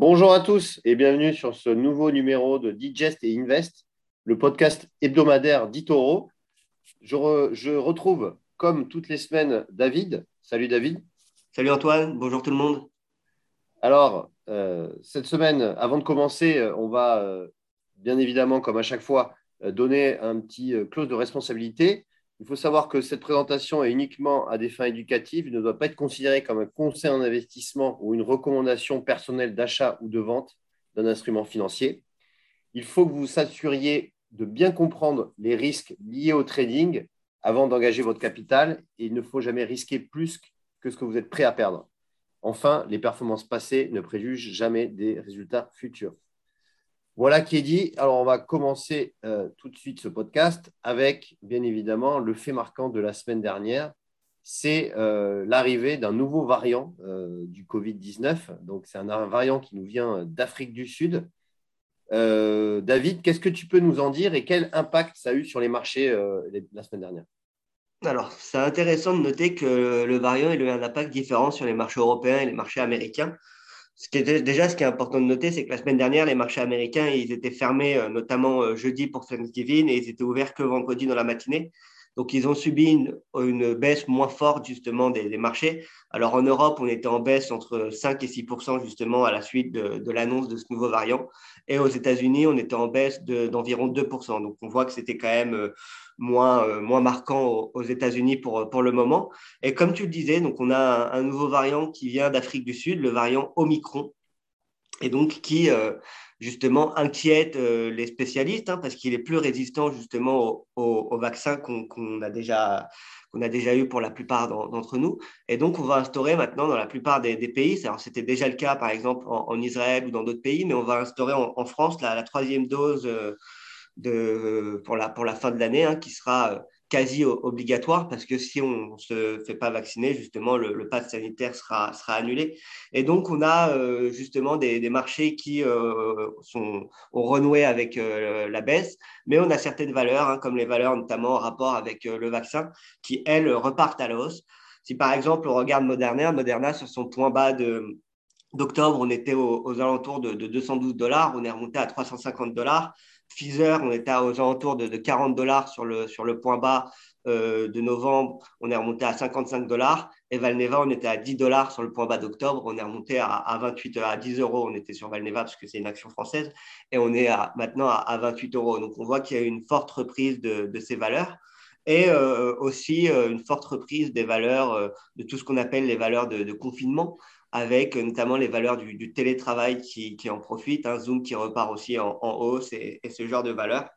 Bonjour à tous et bienvenue sur ce nouveau numéro de Digest et Invest, le podcast hebdomadaire d'Itoro. Je, je, retrouve, comme toutes les semaines, David. Salut David. Salut Antoine, bonjour tout le monde. Alors, euh, cette semaine, avant de commencer, on va euh, bien évidemment, comme à chaque fois, euh, donner un petit clause de responsabilité. Il faut savoir que cette présentation est uniquement à des fins éducatives. Il ne doit pas être considéré comme un conseil en investissement ou une recommandation personnelle d'achat ou de vente d'un instrument financier. Il faut que vous vous assuriez de bien comprendre les risques liés au trading avant d'engager votre capital et il ne faut jamais risquer plus que ce que vous êtes prêt à perdre. Enfin, les performances passées ne préjugent jamais des résultats futurs. Voilà qui est dit. Alors, on va commencer euh, tout de suite ce podcast avec, bien évidemment, le fait marquant de la semaine dernière. C'est euh, l'arrivée d'un nouveau variant euh, du Covid-19. Donc, c'est un variant qui nous vient d'Afrique du Sud. David, qu'est-ce que tu peux nous en dire et quel impact ça a eu sur les marchés la semaine dernière? Alors, c'est intéressant de noter que le variant a eu un impact différent sur les marchés européens et les marchés américains. Ce qui est déjà, ce qui est important de noter, c'est que la semaine dernière, les marchés américains, ils étaient fermés, euh, notamment euh, jeudi pour Thanksgiving, et ils étaient ouverts que vendredi dans la matinée. Donc, ils ont subi une, baisse moins forte, justement, des, marchés. Alors, en Europe, on était en baisse entre 5 et 6% justement, à la suite de, l'annonce de ce nouveau variant. Et aux États-Unis, on était en baisse d'environ 2% Donc, on voit que c'était quand même euh, moins, moins marquant aux, États-Unis pour, pour le moment. Et comme tu le disais, on a un, nouveau variant qui vient d'Afrique du Sud, le variant Omicron, et donc qui euh, justement inquiète euh, les spécialistes hein, parce qu'il est plus résistant justement au, au, vaccin qu'on a déjà qu'on a déjà eu pour la plupart d'entre nous. Et donc, on va instaurer maintenant dans la plupart des, pays, alors c'était déjà le cas par exemple en, Israël ou dans d'autres pays, mais on va instaurer en, France la, troisième dose euh, pour, la, pour la fin de l'année, hein, qui sera quasi obligatoire parce que si on ne se fait pas vacciner, justement, le, le pass sanitaire sera, sera annulé. Et donc, on a euh, justement des, marchés qui euh, sont, ont renoué avec la baisse, mais on a certaines valeurs, hein, comme les valeurs notamment en rapport avec le vaccin, qui, elles, repartent à la hausse. Si par exemple, on regarde Moderna, Moderna, sur son point bas de, d'octobre, on était aux, alentours de, de, 212 dollars, on est remonté à 350 dollars. Pfizer, on était aux alentours de, 40 dollars sur le, point bas euh, de novembre, on est remonté à 55 dollars. Et Valneva, on était à 10 dollars sur le point bas d'octobre, on est remonté à, 28, à 10 euros. On était sur Valneva parce que c'est une action française, et on est maintenant à, 28 euros. Donc on voit qu'il y a une forte reprise de, ces valeurs et euh, aussi euh, une forte reprise des valeurs de tout ce qu'on appelle les valeurs de confinement avec notamment les valeurs du, télétravail qui, en profitent, un Zoom qui repart aussi en, hausse et, ce genre de valeurs.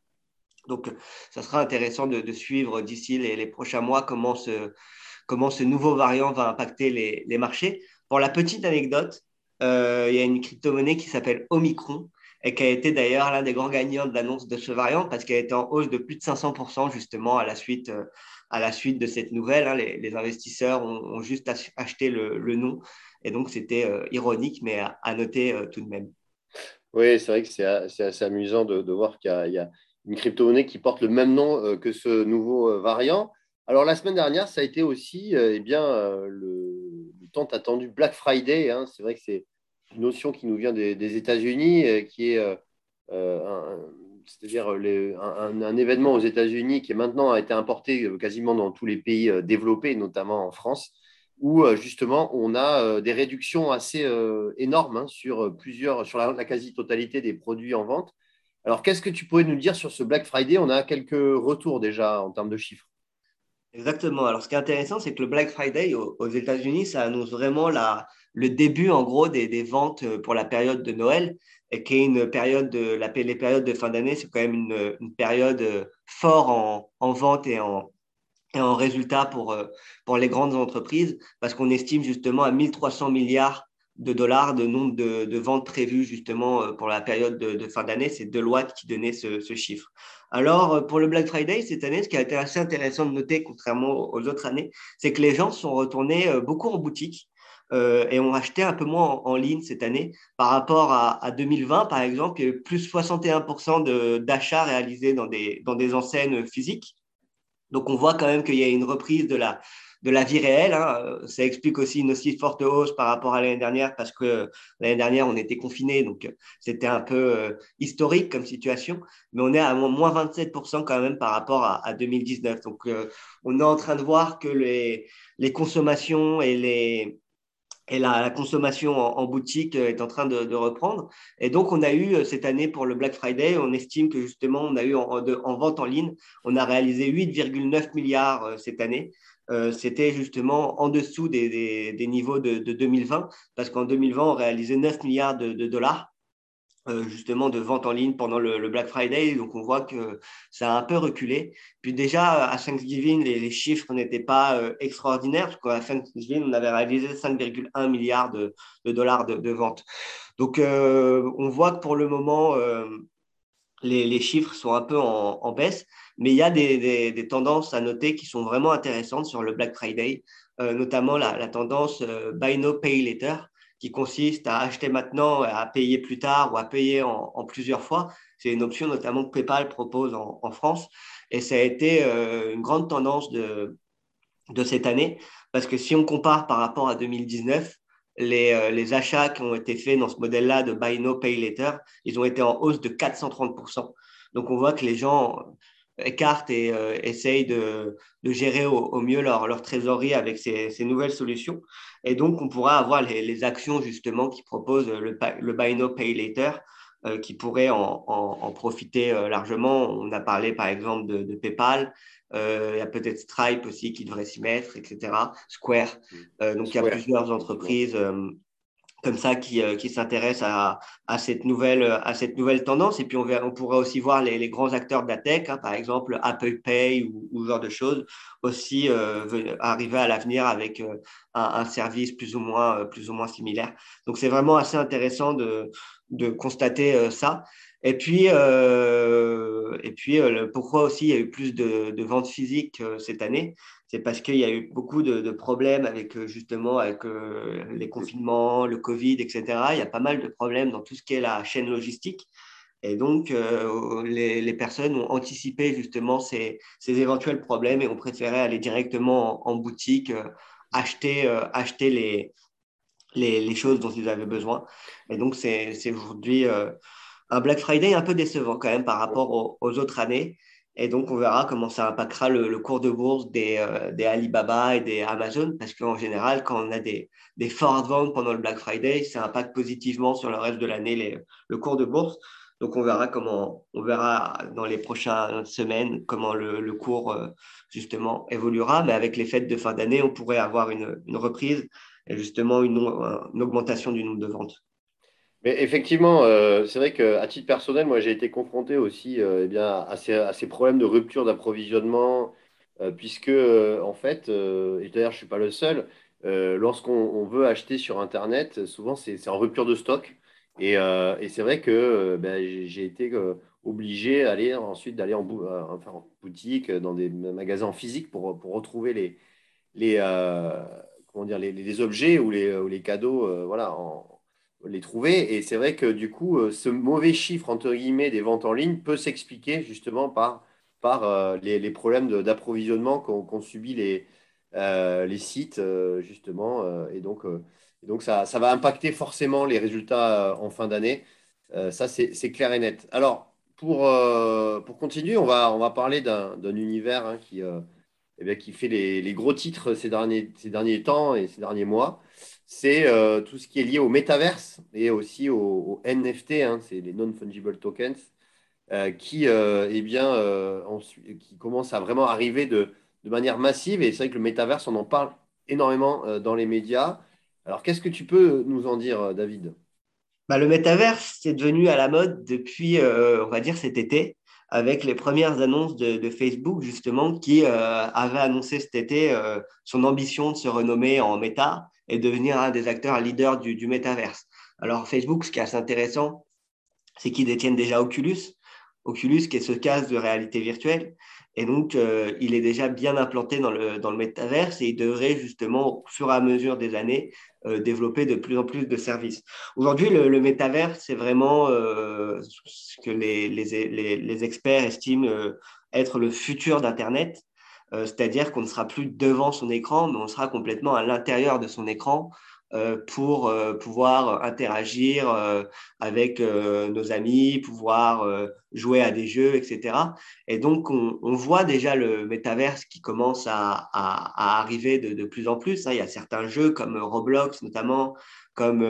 Donc, ça sera intéressant de, suivre d'ici les, prochains mois comment ce, nouveau variant va impacter les, marchés. Pour la petite anecdote, euh, il y a une crypto-monnaie qui s'appelle Omicron et qui a été d'ailleurs l'un des grands gagnants de l'annonce de ce variant parce qu'elle était en hausse de plus de 500% justement à la suite, euh, à la suite de cette nouvelle. Hein. les, investisseurs ont, juste acheté le nom et donc, c'était euh, ironique, mais à, noter euh, tout de même. Oui, c'est vrai que c'est assez amusant de, voir qu'il y, a une crypto-monnaie qui porte le même nom euh, que ce nouveau variant. Alors, la semaine dernière, ça a été aussi eh bien, le, tant attendu Black Friday. Hein. C'est vrai que c'est une notion qui nous vient des, États-Unis, qui est c'est-à-dire un, un, événement aux États-Unis qui maintenant a été importé quasiment dans tous les pays développés, notamment en France, où euh, justement on a euh, des réductions assez euh, énormes hein, sur plusieurs, sur la, quasi-totalité des produits en vente. Alors, qu'est-ce que tu pourrais nous dire sur ce Black Friday? On a quelques retours déjà en termes de chiffres. Exactement. Alors, ce qui est intéressant, c'est que le Black Friday aux, États-Unis, ça annonce vraiment la, le début, en gros, des, ventes pour la période de Noël, et qui est une période de les périodes de fin d'année, c'est quand même une, période forte en, en vente et en, et en résultat pour, euh, pour les grandes entreprises, parce qu'on estime justement à 1300 milliards de dollars de nombre de, ventes prévues justement euh, pour la période de, fin d'année. C'est Deloitte qui donnait ce, chiffre. Alors, euh, pour le Black Friday, cette année, ce qui a été assez intéressant de noter, contrairement aux autres années, c'est que les gens sont retournés beaucoup en boutique. et ont acheté un peu moins en, ligne cette année par rapport à, à 2020, par exemple, il y a eu plus 61% d'achats réalisés dans des, dans des enseignes physiques. Donc, on voit quand même qu'il y a une reprise de la, vie réelle. Hein. Ça explique aussi une aussi forte hausse par rapport à l'année dernière parce que l'année dernière, on était confinés, donc c'était un peu historique comme situation. Mais on est à moins 27% quand même par rapport à, 2019. Donc, on est en train de voir que les consommations et les, et la, consommation en, boutique euh, est en train de, reprendre. Et donc, on a eu euh, cette année pour le Black Friday, on estime que justement, on a eu en, vente en ligne, on a réalisé 8,9 milliards euh, cette année. C'était justement en dessous des, niveaux de, 2020, parce qu'en 2020, on réalisait 9 milliards de dollars. Euh, justement de vente en ligne pendant le, Black Friday. Donc, on voit que ça a un peu reculé. Puis déjà, à Thanksgiving, les, les chiffres n'étaient pas euh, extraordinaires, parce qu'à Thanksgiving, on avait réalisé 5,1 milliards de, dollars de, ventes. Donc, euh, on voit que pour le moment, les, chiffres sont un peu en, baisse, mais il y a des, des, tendances à noter qui sont vraiment intéressantes sur le Black Friday, notamment la, la tendance Buy No Pay Later qui consiste à acheter maintenant, à payer plus tard ou à payer en, plusieurs fois. C'est une option notamment que PayPal propose en, France. Et ça a été euh, une grande tendance de, de cette année, parce que si on compare par rapport à 2019, les, euh, les achats qui ont été faits dans ce modèle-là de Buy No Pay Later, ils ont été en hausse de 430%. Donc on voit que les gens écartent et euh, essayent de, de gérer au, mieux leur, leur, trésorerie avec ces, ces, nouvelles solutions. Et donc, on pourra avoir les, les actions justement qui proposent le, le Buy No Pay Later, euh, qui pourraient en, en, profiter euh, largement. On a parlé par exemple de, de PayPal, il y a peut-être Stripe aussi qui devrait s'y mettre, etc. Square. donc, il y a plusieurs entreprises comme ça qui, euh, qui s'intéressent à, cette nouvelle, à cette nouvelle tendance. Et puis, on, on pourrait aussi voir les, grands acteurs de la tech, hein, par exemple Apple Pay ou, ou, ce genre de choses, aussi euh, arriver à l'avenir avec euh, un, service plus ou moins, plus ou moins similaire. Donc, c'est vraiment assez intéressant de, de constater ça. Et puis, et puis pourquoi aussi il y a eu plus de, de ventes physiques cette année? C'est parce qu'il y a eu beaucoup de, problèmes avec euh, justement avec euh, les confinements, le Covid, etc. Il y a pas mal de problèmes dans tout ce qui est la chaîne logistique. Et donc, euh, les, personnes ont anticipé justement ces, éventuels problèmes et ont préféré aller directement en, boutique, acheter, acheter les, les, choses dont ils avaient besoin. Et donc, c'est aujourd'hui un Black Friday un peu décevant quand même par rapport aux autres années. Et donc, on verra comment ça impactera le, cours de bourse des, euh, des, Alibaba et des Amazon, parce qu'en général, quand on a des, des fortes ventes pendant le Black Friday, ça impacte positivement sur le reste de l'année le cours de bourse. Donc, on verra comment, on verra dans les prochaines semaines comment le, cours euh, justement évoluera. Mais avec les fêtes de fin d'année, on pourrait avoir une, une reprise et justement une augmentation du nombre de ventes. Mais effectivement, euh, c'est vrai qu'à titre personnel, moi, j'ai été confronté aussi euh, eh bien, à, ces, à, ces, problèmes de rupture d'approvisionnement, euh, puisque, en fait, et d'ailleurs, je ne suis pas le seul, lorsqu'on veut acheter sur Internet, souvent, c'est en rupture de stock. Et, et c'est vrai que ben, j'ai été obligé aller, ensuite d'aller en, enfin, en, boutique, dans des magasins physiques pour, pour retrouver les, les, comment dire, les, les, objets ou les, ou les cadeaux voilà, en, les trouver. Et c'est vrai que du coup, euh, ce mauvais chiffre, entre guillemets, des ventes en ligne peut s'expliquer justement par, par euh, les, problèmes d'approvisionnement qu'ont subi les, euh, les sites, justement. et donc, donc ça, ça, va impacter forcément les résultats en fin d'année. ça, c'est clair et net. Alors, pour, pour continuer, on va, on va parler d'un univers hein, qui, eh bien, qui fait les, les, gros titres ces derniers, ces derniers temps et ces derniers mois c'est euh, tout ce qui est lié au métaverse et aussi au, NFT, hein, c'est les non-fungible tokens, euh, qui, euh, eh bien, qui commencent à vraiment arriver de, de manière massive. Et c'est vrai que le métaverse, on en parle énormément dans les médias. Alors, qu'est-ce que tu peux nous en dire, David? Bah, Le métaverse, c'est devenu à la mode depuis, on va dire, cet été avec les premières annonces de, de Facebook, justement, qui avait annoncé cet été son ambition de se renommer en Meta et devenir un des acteurs leaders du, du métaverse. Alors Facebook, ce qui est assez intéressant, c'est qu'ils détiennent déjà Oculus, Oculus qui est ce casque de réalité virtuelle. Et donc, euh, il est déjà bien implanté dans le, dans le métaverse et il devrait justement, au fur et à mesure des années, euh, développer de plus en plus de services. Aujourd'hui, le, le métaverse, c'est vraiment euh, ce que les, les, les, les, experts estiment être le futur d'Internet. C'est-à-dire qu'on ne sera plus devant son écran, mais on sera complètement à l'intérieur de son écran euh, pour euh, pouvoir interagir euh, avec nos amis, pouvoir jouer à des jeux, etc. Et donc, on, voit déjà le métaverse qui commence à, arriver de, plus en plus. Hein. Il y a certains jeux comme Roblox notamment, comme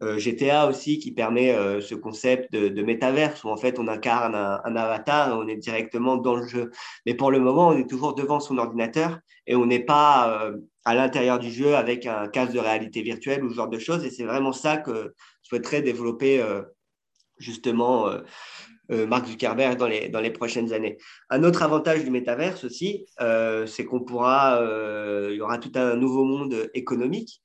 GTA aussi qui permet ce concept de, métaverse où en fait on incarne un, avatar on est directement dans le jeu. Mais pour le moment, on est toujours devant son ordinateur et on n'est pas à l'intérieur du jeu avec un casque de réalité virtuelle ou ce genre de choses. Et c'est vraiment ça que je souhaiterais développer euh, justement euh, euh, Mark Zuckerberg dans les, dans les prochaines années. Un autre avantage du métaverse aussi, c'est qu'on pourra, il y aura tout un nouveau monde économique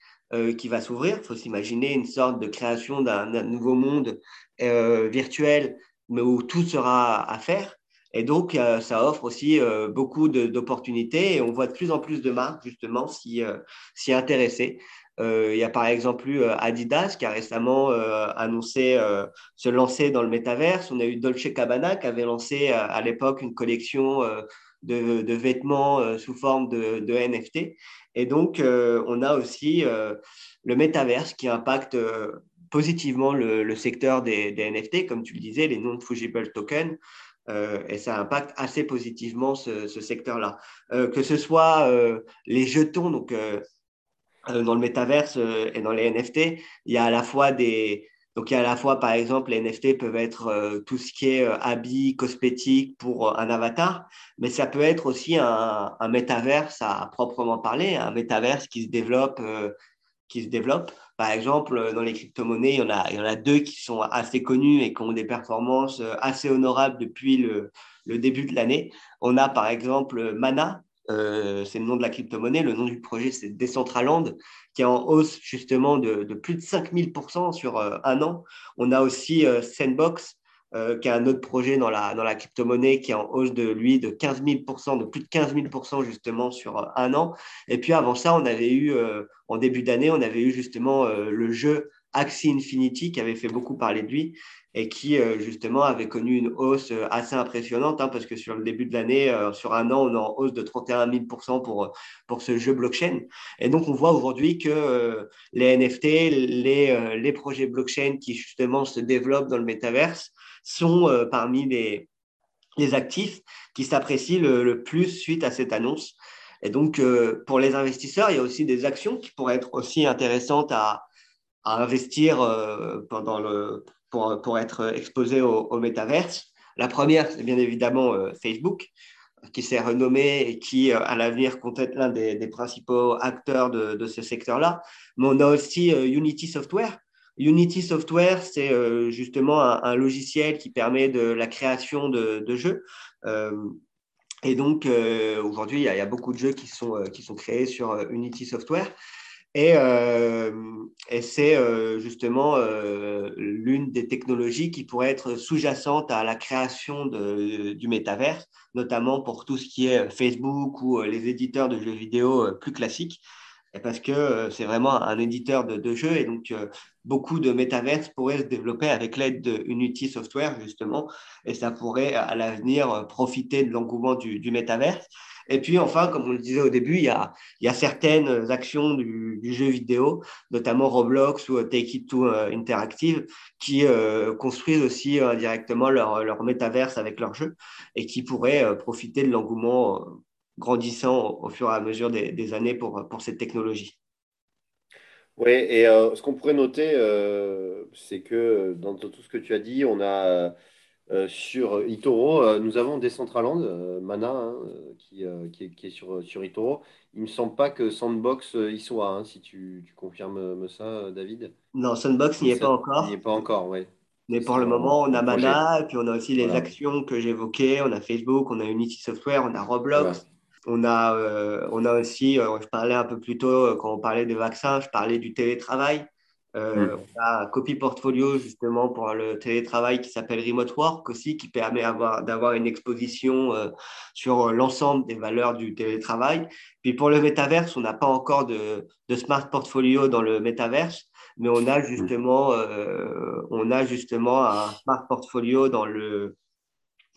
qui va s'ouvrir. Il faut s'imaginer une sorte de création d'un nouveau monde virtuel, mais où tout sera à faire. Et donc, euh, ça offre aussi euh, beaucoup d'opportunités et on voit de plus en plus de marques justement s'y euh, intéresser. il y a par exemple eu Adidas qui a récemment annoncé se lancer dans le métaverse. On a eu Dolce Cabana qui avait lancé à l'époque une collection de, vêtements sous forme de, NFT. Et donc, on a aussi le métaverse qui impacte positivement le, secteur des, NFT, comme tu le disais, les non-fungible tokens. Euh, et ça impacte assez positivement ce, secteur-là. Euh, que ce soit euh, les jetons, donc dans le métaverse et dans les NFT, il y a à la fois des, donc, il y a à la fois, par exemple, les NFT peuvent être tout ce qui est habits, cosmétiques pour un avatar, mais ça peut être aussi un, un métaverse à, proprement parler, un métaverse qui se développe, qui se développe par exemple, euh, dans les crypto-monnaies, il y, en a, deux qui sont assez connus et qui ont des performances euh, assez honorables depuis le début de l'année. On a par exemple Mana, euh, c'est le nom de la crypto-monnaie. Le nom du projet, c'est Decentraland, qui est en hausse justement de, de plus de 5000% sur un an. On a aussi Sandbox, euh, qui a un autre projet dans la, dans la crypto-monnaie qui est en hausse de lui de 15 000%, de plus de 15 000% justement sur euh, un an. Et puis avant ça, on avait eu, euh, en début d'année, on avait eu justement le jeu Axie Infinity qui avait fait beaucoup parler de lui et qui justement avait connu une hausse assez impressionnante hein, parce que sur le début de l'année, sur un an, on est en hausse de 31 000% pour, pour ce jeu blockchain. Et donc, on voit aujourd'hui que les NFT, les, les projets blockchain qui justement se développent dans le métaverse, sont euh, parmi les, les actifs qui s'apprécient le, plus suite à cette annonce. Et donc, euh, pour les investisseurs, il y a aussi des actions qui pourraient être aussi intéressantes à, à investir euh, pendant le, pour, pour, être exposé au, au métaverse. La première, c'est bien évidemment Facebook, qui s'est renommé et qui, à l'avenir, compte être l'un des, principaux acteurs de, ce secteur-là. Mais on a aussi Unity Software, Unity Software, c'est euh, justement un, logiciel qui permet de la création de, jeux. Euh, et donc, euh, aujourd'hui, il, y, a beaucoup de jeux qui sont, qui sont créés sur Unity Software. Et, et c'est justement l'une des technologies qui pourrait être sous-jacente à la création de, du métavers, notamment pour tout ce qui est Facebook ou les éditeurs de jeux vidéo plus classiques parce que c'est vraiment un éditeur de, de jeux et donc beaucoup de métaverses pourraient se développer avec l'aide de Unity Software, justement, et ça pourrait à l'avenir profiter de l'engouement du, du métaverse. Et puis enfin, comme on le disait au début, il y a, certaines actions du, jeu vidéo, notamment Roblox ou Take It To euh, Interactive, qui euh, construisent aussi euh, indirectement leur, leur métaverse avec leur jeu et qui pourraient profiter de l'engouement grandissant au, fur et à mesure des, années pour, cette technologie. Oui, et euh, ce qu'on pourrait noter, euh, c'est que dans tout ce que tu as dit, on a euh, sur Itoro, nous avons Decentraland, Mana, hein, qui, qui, est, qui, est, sur, sur Itoro. Il ne me semble pas que Sandbox y soit, hein, si tu, tu, confirmes ça, David. Non, Sandbox n'y est pas encore. N'y est pas encore, oui. Mais pour le moment, on a Mana, et puis on a aussi les actions que j'évoquais, on a Facebook, on a Unity Software, on a Roblox. On a, euh, on a aussi, euh, je parlais un peu plus tôt, euh, quand on parlait des vaccins, je parlais du télétravail. Mm. On a un copy portfolio justement pour le télétravail qui s'appelle Remote Work aussi, qui permet d'avoir une exposition sur l'ensemble des valeurs du télétravail. Puis pour le métaverse, on n'a pas encore de, de, smart portfolio dans le métaverse, mais on a justement, on a justement un smart portfolio dans le,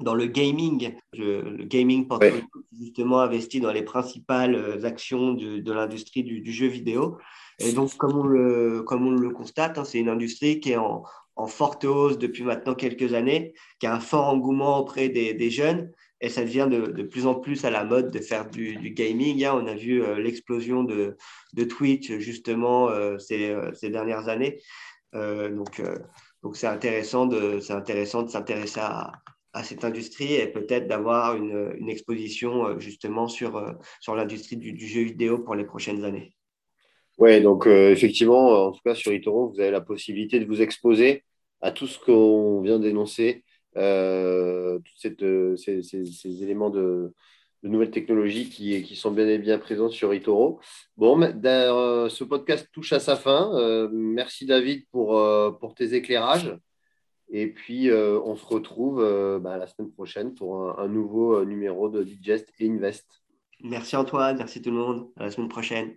dans le gaming, le gaming portfolio justement investi dans les principales actions de, l'industrie du, jeu vidéo. Et donc, comme on le, comme on le constate, hein, c'est une industrie qui est en, en, forte hausse depuis maintenant quelques années, qui a un fort engouement auprès des, des jeunes et ça devient de, de, plus en plus à la mode de faire du, du gaming. Hein. On a vu euh, l'explosion de, de, Twitch justement euh, ces, euh, ces, dernières années. donc, donc c'est intéressant de, c'est intéressant de s'intéresser à, à, cette industrie et peut-être d'avoir une, une, exposition justement sur, sur l'industrie du, du, jeu vidéo pour les prochaines années. Oui, donc effectivement, en tout cas sur eToro, vous avez la possibilité de vous exposer à tout ce qu'on vient d'énoncer euh, tous euh, ces, éléments de, nouvelles technologies qui, sont bien et bien présents sur eToro. Bon, euh, ce podcast touche à sa fin. merci David pour, pour tes éclairages. Et puis, on se retrouve bah, la semaine prochaine pour un, un nouveau numéro de Digest et Invest. Merci Antoine, merci tout le monde. À la semaine prochaine.